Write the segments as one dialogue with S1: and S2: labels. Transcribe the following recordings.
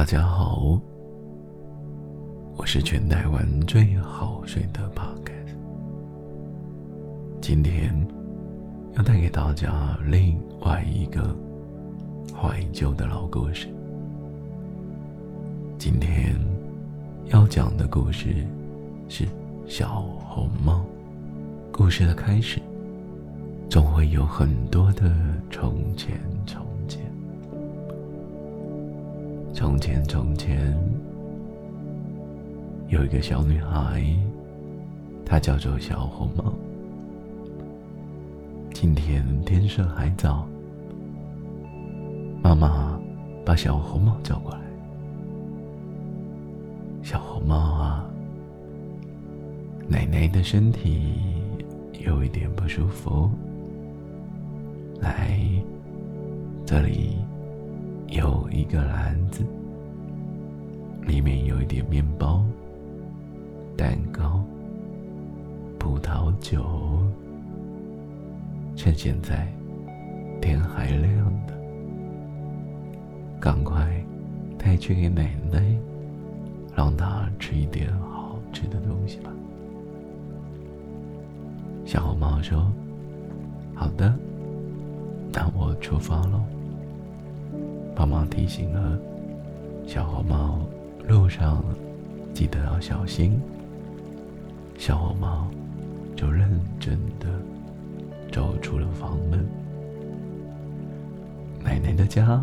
S1: 大家好，我是全台湾最好睡的 p o c a s t 今天要带给大家另外一个怀旧的老故事。今天要讲的故事是小红帽。故事的开始，总会有很多的从前从。从前，从前，有一个小女孩，她叫做小红帽。今天天色还早，妈妈把小红帽叫过来。小红帽啊，奶奶的身体有一点不舒服，来，这里。有一个篮子，里面有一点面包、蛋糕、葡萄酒。趁现在天还亮的，赶快带去给奶奶，让她吃一点好吃的东西吧。小红帽说：“好的，那我出发喽。”妈妈提醒了小红帽，路上记得要小心。小红帽就认真的走出了房门。奶奶的家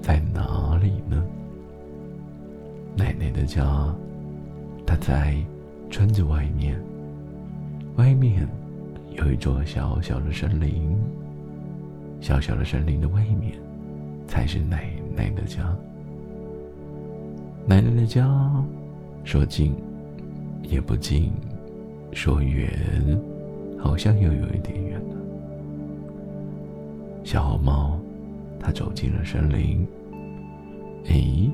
S1: 在哪里呢？奶奶的家，她在村子外面，外面有一座小小的森林，小小的森林的外面。才是奶奶的家。奶奶的家，说近也不近，说远好像又有一点远了。小红帽，它走进了森林。诶，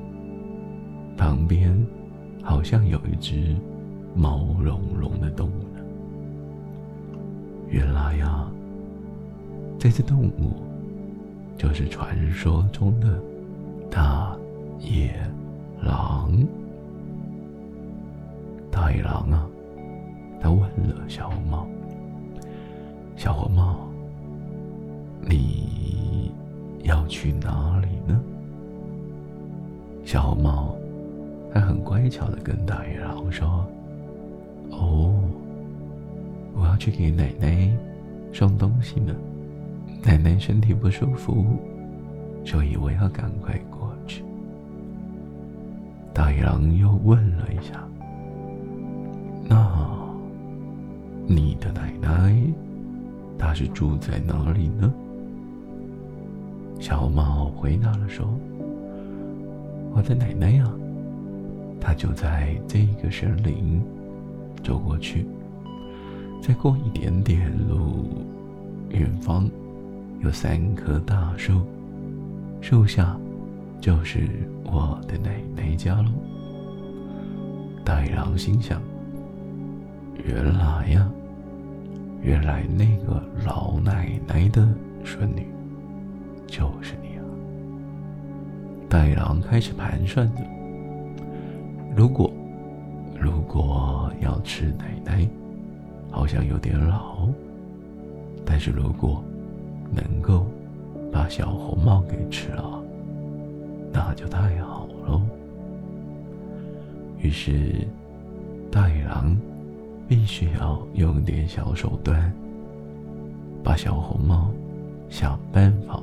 S1: 旁边好像有一只毛茸茸的动物呢。原来呀，这只动物。就是传说中的大野狼。大野狼啊，他问了小红帽：“小红帽，你要去哪里呢？”小红帽还很乖巧的跟大野狼说：“哦，我要去给奶奶送东西呢。”奶奶身体不舒服，所以我要赶快过去。大野狼又问了一下：“那你的奶奶，她是住在哪里呢？”小猫回答了说：“我的奶奶呀，她就在这个森林，走过去，再过一点点路，远方。”有三棵大树，树下就是我的奶奶家喽。大野狼心想：原来呀，原来那个老奶奶的孙女就是你啊！大野狼开始盘算着：如果如果要吃奶奶，好像有点老；但是如果……能够把小红帽给吃了，那就太好喽。于是，大野狼必须要用点小手段，把小红帽想办法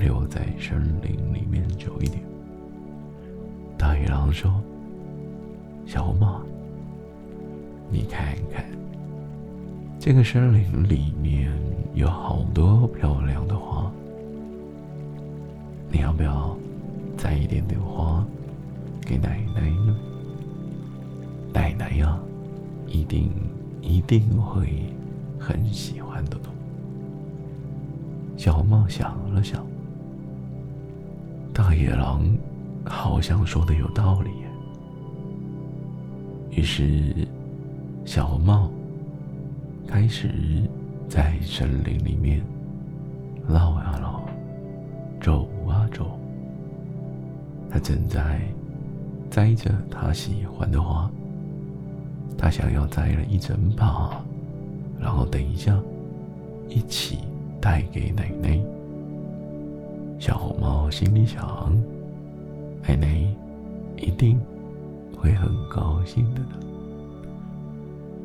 S1: 留在森林里面久一点。大野狼说：“小红帽，你看看。”这个森林里面有好多漂亮的花，你要不要摘一点点花给奶奶呢？奶奶呀，一定一定会很喜欢的。小红帽想了想，大野狼好像说的有道理。于是，小红帽。开始在森林里面绕啊绕，走啊走，他正在摘着他喜欢的花，他想要摘了一整把，然后等一下一起带给奶奶。小红帽心里想：奶奶一定会很高兴的呢。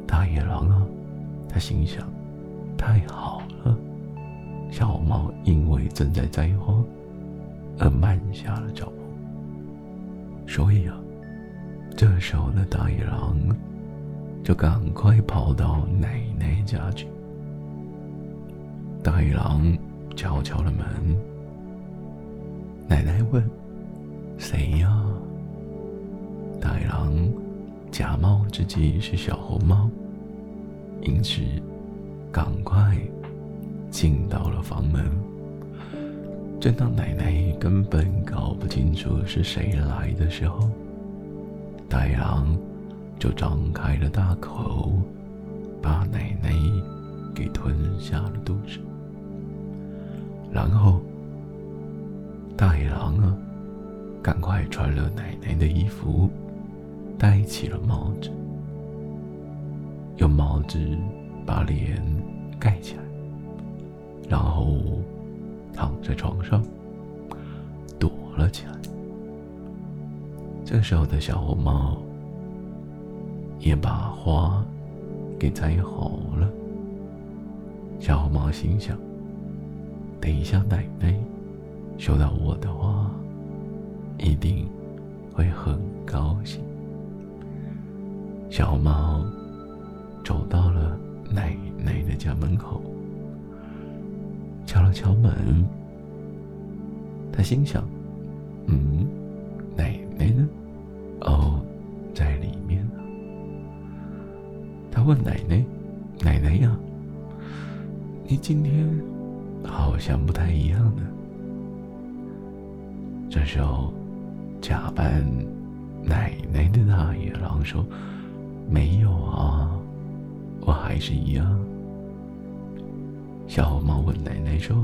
S1: 大野狼啊，他心想：太好了。小红帽因为正在摘花，而慢下了脚步。所以啊，这时候的大野狼就赶快跑到奶奶家去。大野狼敲敲了门，奶奶问：“谁呀？”大野狼假冒自己是小红帽，因此赶快。进到了房门，正当奶奶根本搞不清楚是谁来的时候，大狼就张开了大口，把奶奶给吞下了肚子。然后，大野狼啊，赶快穿了奶奶的衣服，戴起了帽子，用帽子把脸盖起来。然后躺在床上躲了起来。这时候的小红帽也把花给摘好了。小红帽心想：等一下奶奶收到我的花，一定会很高兴。小红帽走到了奶奶的家门口。敲了敲门，他心想：“嗯，奶奶呢？哦，在里面呢。”他问奶奶：“奶奶呀，你今天好像不太一样呢。”这时候，假扮奶奶的大野狼说：“没有啊，我还是一样。”小红帽问奶奶说：“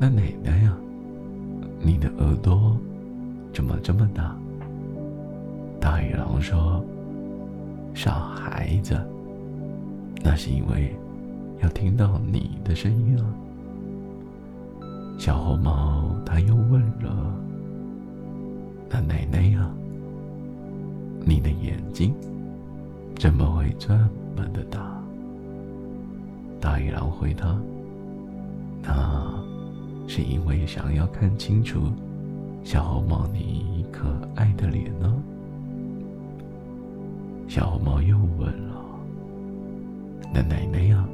S1: 那奶奶呀，你的耳朵怎么这么大？”大野狼说：“傻孩子，那是因为要听到你的声音啊。”小红帽他又问了：“那奶奶呀，你的眼睛怎么会这么的大？”大野狼回答：“那是因为想要看清楚小红帽你可爱的脸呢。”小红帽又问了：“那奶奶呀，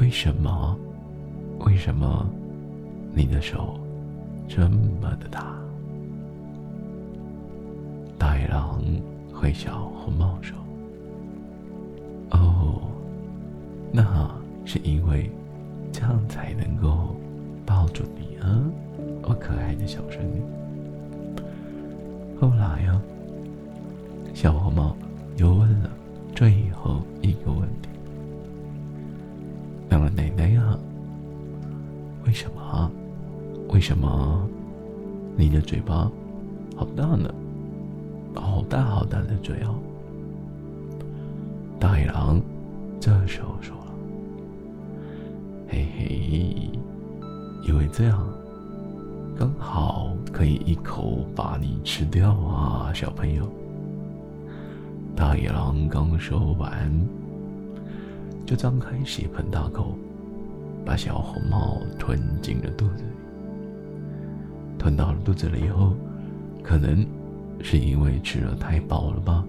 S1: 为什么？为什么你的手这么的大？”大野狼回小红帽说。那是因为这样才能够抱住你啊，我可爱的小孙女。后来呀，小红帽又问了最后一个问题：“那么奶奶呀，为什么？为什么你的嘴巴好大呢？好大好大的嘴哦！”大野狼这时候说了。嘿嘿，因为这样刚好可以一口把你吃掉啊，小朋友。大野狼刚说完，就张开血盆大口，把小红帽吞进了肚子里。吞到了肚子里以后，可能是因为吃了太饱了吧，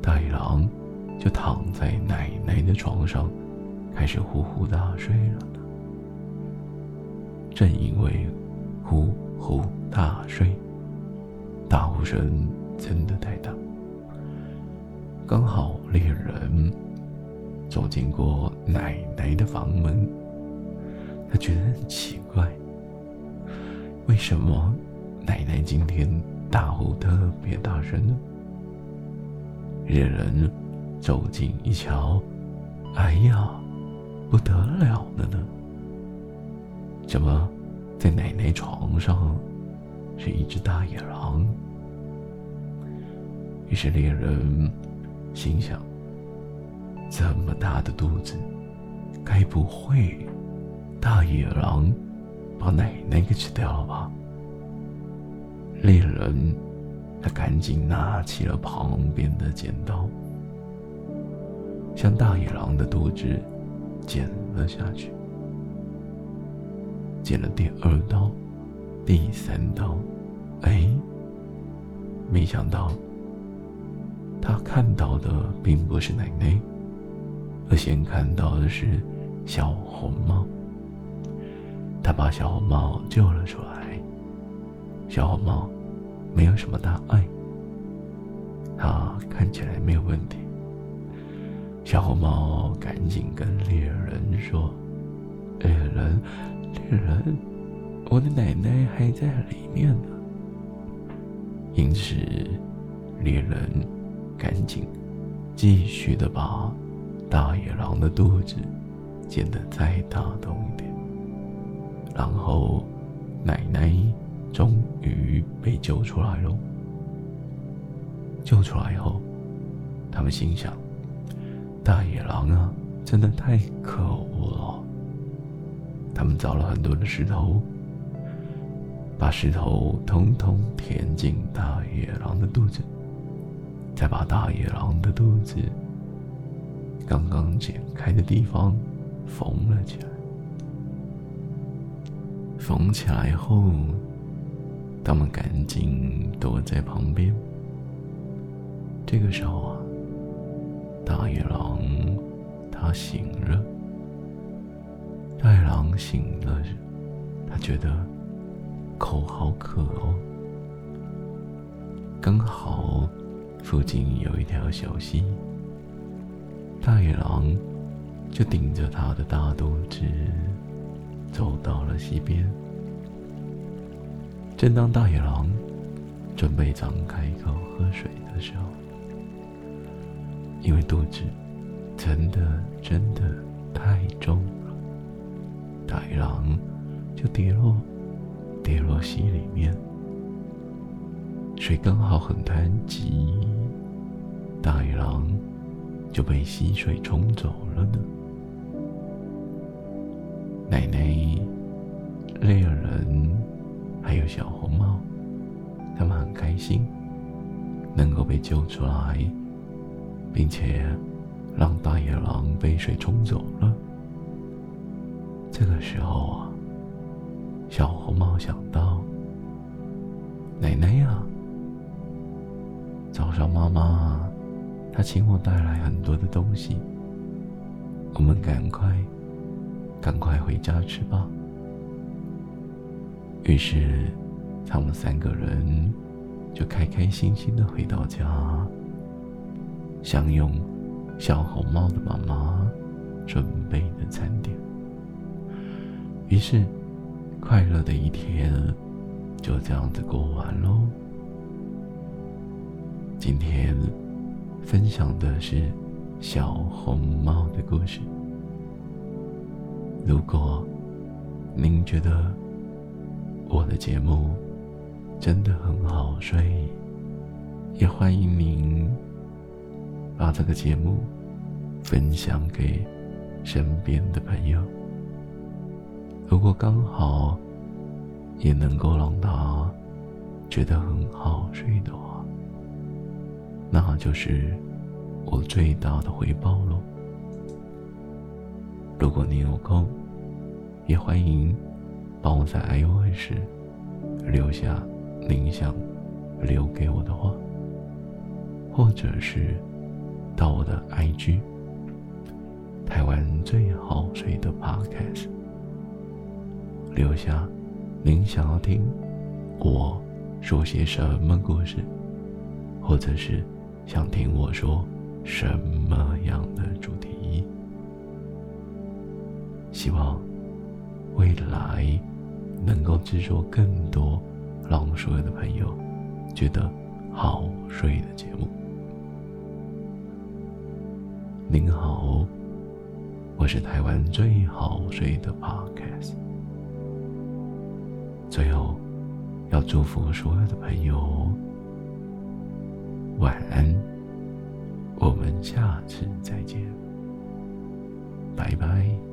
S1: 大野狼就躺在奶奶的床上。开始呼呼大睡了呢。正因为呼呼大睡，大呼声真的太大，刚好猎人走进过奶奶的房门，他觉得很奇怪，为什么奶奶今天大呼特别大声呢？猎人走近一瞧，哎呀！不得了了呢！怎么，在奶奶床上是一只大野狼。于是猎人心想：这么大的肚子，该不会大野狼把奶奶给吃掉了吧？猎人他赶紧拿起了旁边的剪刀，向大野狼的肚子剪了下去。剪了第二刀，第三刀，哎，没想到他看到的并不是奶奶，而先看到的是小红帽。他把小红帽救了出来。小红帽没有什么大碍，他看起来没有问题。小红帽赶紧跟猎人说：“猎人。”猎人，我的奶奶还在里面呢。因此，猎人赶紧继续的把大野狼的肚子剪得再大洞一点。然后，奶奶终于被救出来了。救出来后，他们心想：大野狼啊，真的太可恶了。他们找了很多的石头，把石头通通填进大野狼的肚子，再把大野狼的肚子刚刚剪开的地方缝了起来。缝起来后，他们赶紧躲在旁边。这个时候啊，大野狼他醒了。大野狼醒了，他觉得口好渴哦。刚好附近有一条小溪，大野狼就顶着他的大肚子走到了溪边。正当大野狼准备张开口喝水的时候，因为肚子真的真的太重了。大野狼就跌落，跌落溪里面。水刚好很湍急，大野狼就被溪水冲走了呢。奶奶、猎人还有小红帽，他们很开心能够被救出来，并且让大野狼被水冲走了。这个时候啊，小红帽想到：“奶奶呀，早上妈妈她请我带来很多的东西，我们赶快赶快回家吃吧。”于是，他们三个人就开开心心的回到家，享用小红帽的妈妈准备的餐点。于是，快乐的一天就这样子过完喽。今天分享的是小红帽的故事。如果您觉得我的节目真的很好睡，也欢迎您把这个节目分享给身边的朋友。如果刚好也能够让他觉得很好睡的话，那就是我最大的回报喽。如果你有空，也欢迎帮我在 iOS 留下您想留给我的话，或者是到我的 IG 台湾最好睡的 Podcast。留下，您想要听我说些什么故事，或者是想听我说什么样的主题？希望未来能够制作更多让所有的朋友觉得好睡的节目。您好，我是台湾最好睡的 Podcast。最后，要祝福所有的朋友晚安，我们下次再见，拜拜。